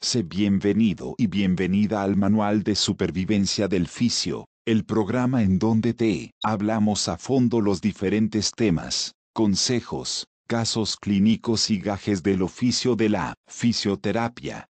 Sé bienvenido y bienvenida al Manual de Supervivencia del Fisio, el programa en donde te hablamos a fondo los diferentes temas, consejos, casos clínicos y gajes del oficio de la fisioterapia.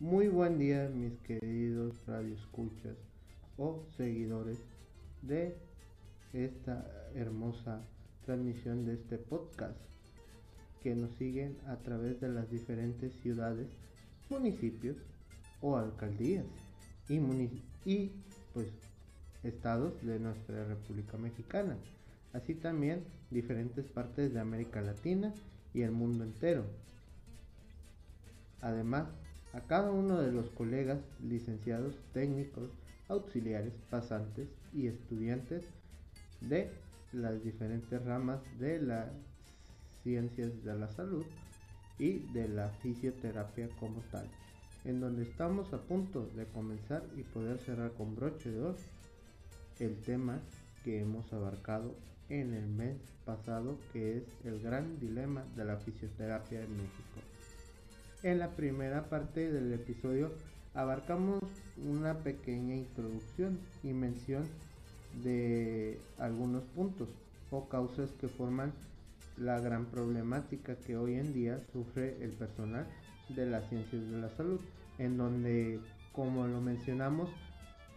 Muy buen día mis queridos radioescuchas o seguidores de esta hermosa transmisión de este podcast que nos siguen a través de las diferentes ciudades, municipios o alcaldías y, pues estados de nuestra República Mexicana, así también diferentes partes de América Latina y el mundo entero. Además, a cada uno de los colegas, licenciados, técnicos, auxiliares, pasantes y estudiantes de las diferentes ramas de las ciencias de la salud y de la fisioterapia como tal, en donde estamos a punto de comenzar y poder cerrar con broche de oro el tema que hemos abarcado en el mes pasado, que es el gran dilema de la fisioterapia en México. En la primera parte del episodio abarcamos una pequeña introducción y mención de algunos puntos o causas que forman la gran problemática que hoy en día sufre el personal de las ciencias de la salud, en donde, como lo mencionamos,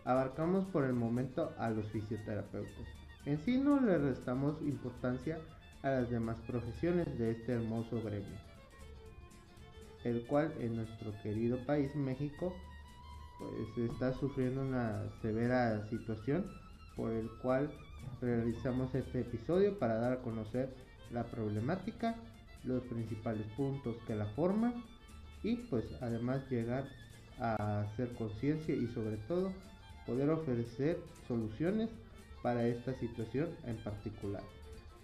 abarcamos por el momento a los fisioterapeutas. En sí no le restamos importancia a las demás profesiones de este hermoso gremio el cual en nuestro querido país México pues está sufriendo una severa situación por el cual realizamos este episodio para dar a conocer la problemática, los principales puntos que la forman y pues además llegar a hacer conciencia y sobre todo poder ofrecer soluciones para esta situación en particular.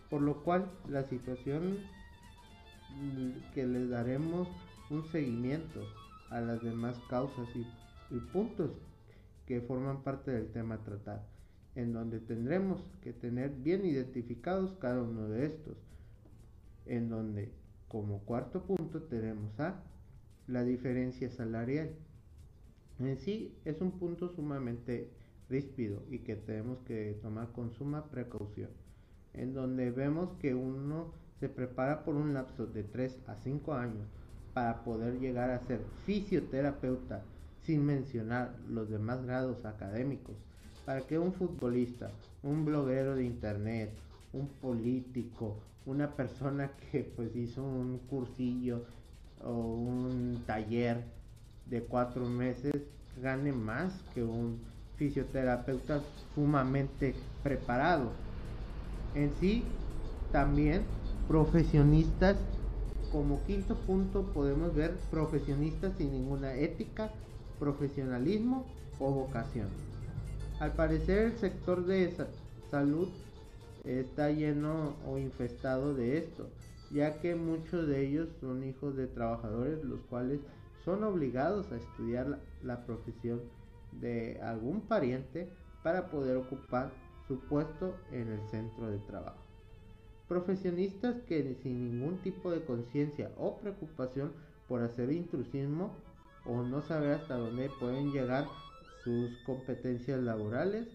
Por lo cual la situación que les daremos un seguimiento a las demás causas y, puntos que forman parte del tema a tratar, en donde tendremos que tener bien identificados cada uno de estos, en donde como cuarto punto tenemos a la diferencia salarial. En sí es un punto sumamente ríspido y que tenemos que tomar con suma precaución, en donde vemos que uno se prepara por un lapso de 3 a 5 años para poder llegar a ser fisioterapeuta sin mencionar los demás grados académicos, para que un futbolista, un bloguero de internet, un político, una persona que pues hizo un cursillo o un taller de cuatro meses gane más que un fisioterapeuta sumamente preparado. En sí, también profesionistas como quinto punto podemos ver profesionistas sin ninguna ética, profesionalismo o vocación. Al parecer el sector de salud está lleno o infestado de esto, ya que muchos de ellos son hijos de trabajadores los cuales son obligados a estudiar la profesión de algún pariente para poder ocupar su puesto en el centro de trabajo. Profesionistas que sin ningún tipo de conciencia o preocupación por hacer intrusismo o no saber hasta dónde pueden llegar sus competencias laborales,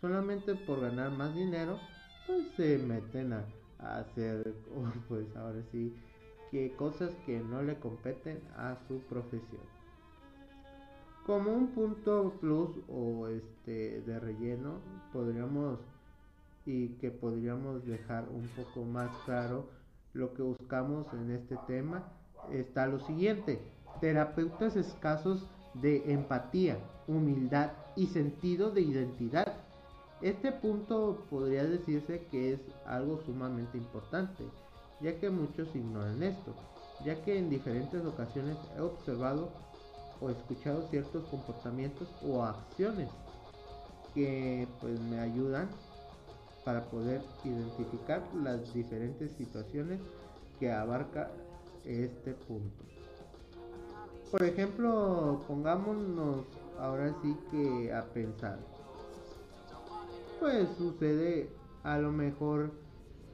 solamente por ganar más dinero, pues se meten a, hacer, pues ahora sí, que cosas que no le competen a su profesión. Como un punto plus o este de relleno, podríamos y que podríamos dejar un poco más claro lo que buscamos en este tema está lo siguiente, terapeutas escasos de empatía, humildad y sentido de identidad. Este punto podría decirse que es algo sumamente importante, ya que muchos ignoran esto, ya que en diferentes ocasiones he observado o escuchado ciertos comportamientos o acciones que pues me ayudan para poder identificar las diferentes situaciones que abarca este punto. Por ejemplo, pongámonos ahora sí que a pensar. Pues sucede a lo mejor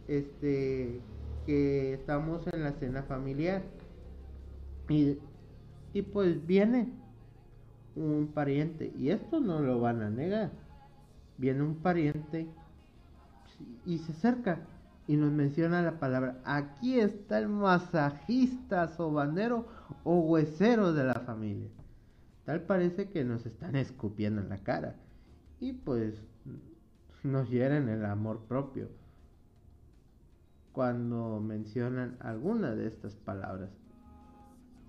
este que estamos en la cena familiar y, y pues viene un pariente y esto no lo van a negar. Viene un pariente y se acerca y nos menciona la palabra, aquí está el masajista, sobandero o huesero de la familia. Tal parece que nos están escupiendo en la cara y pues nos hieren el amor propio cuando mencionan alguna de estas palabras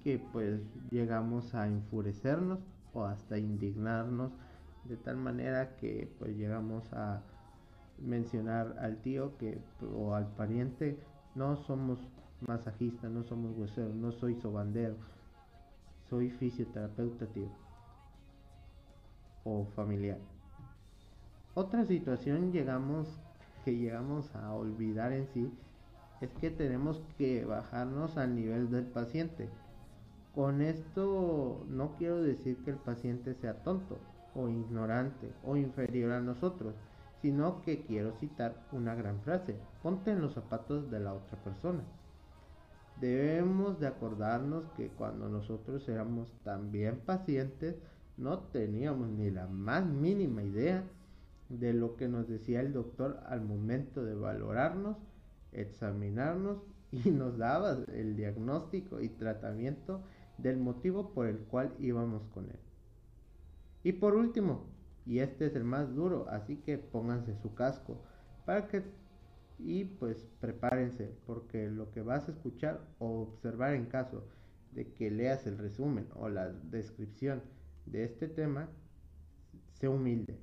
que pues llegamos a enfurecernos o hasta indignarnos de tal manera que pues llegamos a mencionar al tío que o al pariente no somos masajistas, no somos hueseros, no soy sobandero, soy fisioterapeuta tío o familiar. Otra situación llegamos que llegamos a olvidar en sí es que tenemos que bajarnos al nivel del paciente. Con esto no quiero decir que el paciente sea tonto o ignorante o inferior a nosotros, sino que quiero citar una gran frase, ponte en los zapatos de la otra persona. Debemos de acordarnos que cuando nosotros éramos también pacientes, no teníamos ni la más mínima idea de lo que nos decía el doctor al momento de valorarnos, examinarnos y nos daba el diagnóstico y tratamiento del motivo por el cual íbamos con él. Y por último, y este es el más duro, así que pónganse su casco para que y pues prepárense porque lo que vas a escuchar o observar en caso de que leas el resumen o la descripción de este tema, sé humilde.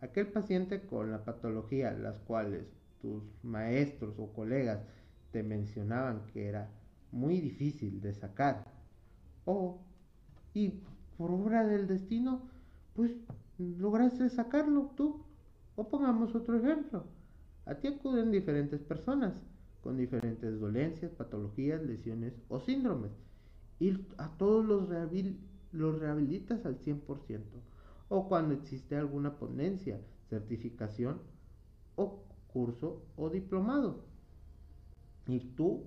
Aquel paciente con la patología las cuales tus maestros o colegas te mencionaban que era muy difícil de sacar o y por obra del destino pues lograste sacarlo tú. O pongamos otro ejemplo. A ti acuden diferentes personas con diferentes dolencias, patologías, lesiones o síndromes. Y a todos los, los rehabilitas al 100%. O cuando existe alguna ponencia, certificación o curso o diplomado. Y tú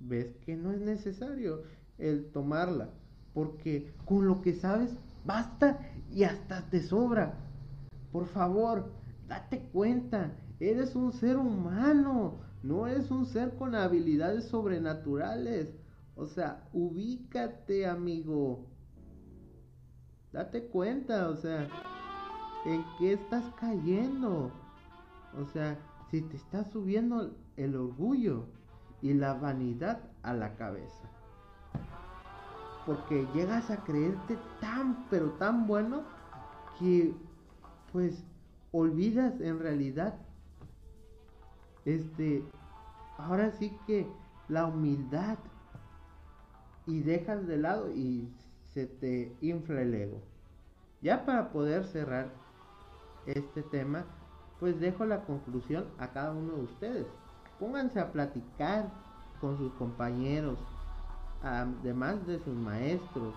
ves que no es necesario el tomarla. Porque con lo que sabes Basta y hasta te sobra. Por favor, date cuenta, eres un ser humano, no eres un ser con habilidades sobrenaturales. O sea, ubícate, amigo. Date cuenta, o sea, en qué estás cayendo. O sea, si te está subiendo el orgullo y la vanidad a la cabeza porque llegas a creerte tan, pero tan bueno que pues olvidas en realidad este ahora sí que la humildad y dejas de lado y se te infla el ego. Ya para poder cerrar este tema, pues dejo la conclusión a cada uno de ustedes. Pónganse a platicar con sus compañeros, además de sus maestros,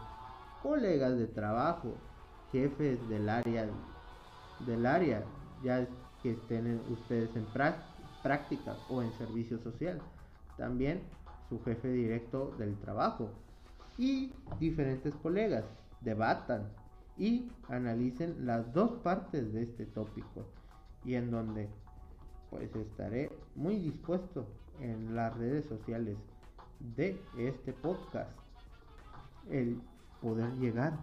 colegas de trabajo, jefes del área, del área, ya que estén ustedes en práctica o en servicio social. También su jefe directo del trabajo y diferentes colegas debatan y analicen las dos partes de este tópico y en donde pues estaré muy dispuesto en las redes sociales de este podcast el poder llegar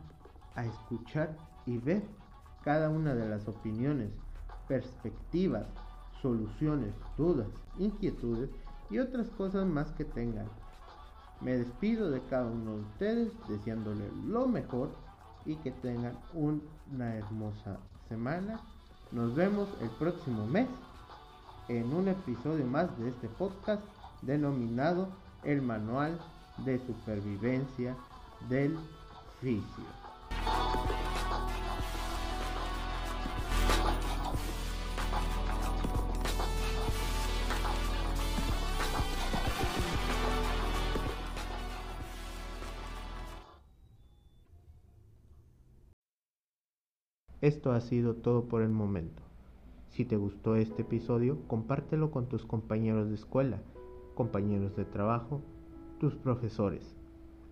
a escuchar y ver cada una de las opiniones, perspectivas, soluciones, dudas, inquietudes y otras cosas más que tengan. Me despido de cada uno de ustedes deseándole lo mejor y que tengan una hermosa semana. Nos vemos el próximo mes en un episodio más de este podcast denominado El Manual de Supervivencia del Fisio. Esto ha sido todo por el momento. Si te gustó este episodio, compártelo con tus compañeros de escuela, compañeros de trabajo, tus profesores.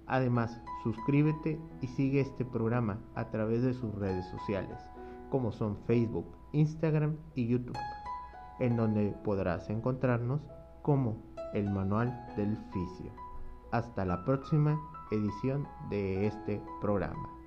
Además, suscríbete y sigue este programa a través de sus redes sociales, como son Facebook, Instagram y YouTube, en donde podrás encontrarnos como el Manual del Fisio. Hasta la próxima edición de este programa.